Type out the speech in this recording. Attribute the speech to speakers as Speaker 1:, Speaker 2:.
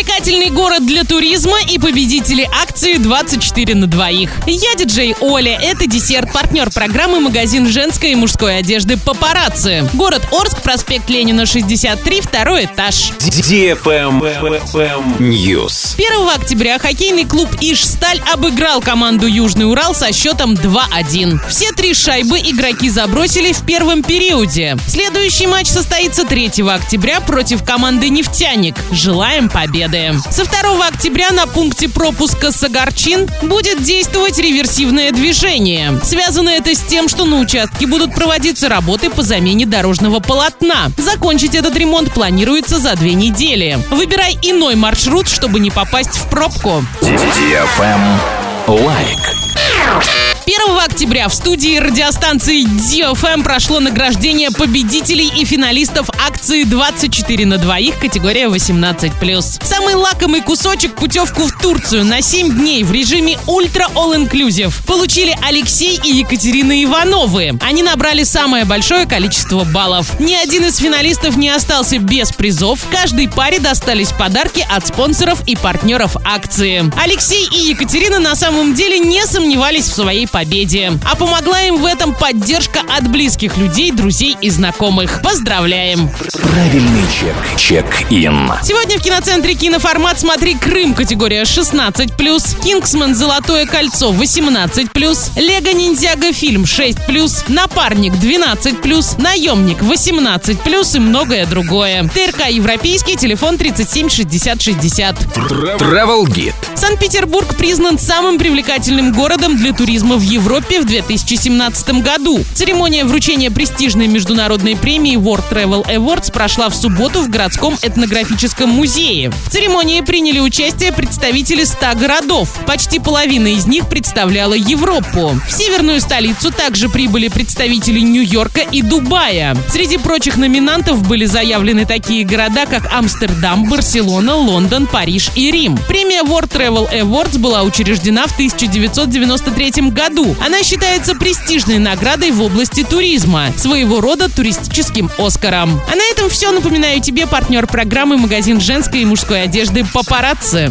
Speaker 1: Привлекательный город для туризма и победители акции 24 на двоих. Я диджей Оля. Это десерт, партнер программы магазин женской и мужской одежды «Папарацци». Город Орск, проспект Ленина, 63, второй этаж.
Speaker 2: News.
Speaker 1: 1 октября хоккейный клуб «Иж-Сталь» обыграл команду «Южный Урал» со счетом 2-1. Все три шайбы игроки забросили в первом периоде. Следующий матч состоится 3 октября против команды «Нефтяник». Желаем победы. Со 2 октября на пункте пропуска Сагарчин будет действовать реверсивное движение. Связано это с тем, что на участке будут проводиться работы по замене дорожного полотна. Закончить этот ремонт планируется за две недели. Выбирай иной маршрут, чтобы не попасть в пробку.
Speaker 2: Лайк.
Speaker 1: 1 октября в студии радиостанции DFM прошло награждение победителей и финалистов акции 24 на двоих категория 18+. Самый лакомый кусочек путевку в Турцию на 7 дней в режиме ультра all inclusive получили Алексей и Екатерина Ивановы. Они набрали самое большое количество баллов. Ни один из финалистов не остался без призов. Каждой паре достались подарки от спонсоров и партнеров акции. Алексей и Екатерина на самом деле не сомневались в своей победе. А помогла им в этом поддержка от близких людей, друзей и знакомых. Поздравляем!
Speaker 2: Правильный чек. Чек-ин.
Speaker 1: Сегодня в киноцентре киноформат «Смотри Крым» категория 16+, «Кингсман. Золотое кольцо» 18+, «Лего Ниндзяго фильм» 6+, «Напарник» 12+, «Наемник» 18+, и многое другое. ТРК «Европейский», телефон 37 60 60.
Speaker 2: Travel Guide.
Speaker 1: Санкт-Петербург признан самым привлекательным городом для туризма в Европе в 2017 году. Церемония вручения престижной международной премии World Travel Awards прошла в субботу в городском этнографическом музее. В церемонии приняли участие представители 100 городов. Почти половина из них представляла Европу. В северную столицу также прибыли представители Нью-Йорка и Дубая. Среди прочих номинантов были заявлены такие города, как Амстердам, Барселона, Лондон, Париж и Рим. Премия World Travel Awards была учреждена в 1993 Она считается престижной наградой в области туризма, своего рода туристическим Оскаром. А на этом все. Напоминаю тебе партнер программы магазин женской и мужской одежды «Папарацци».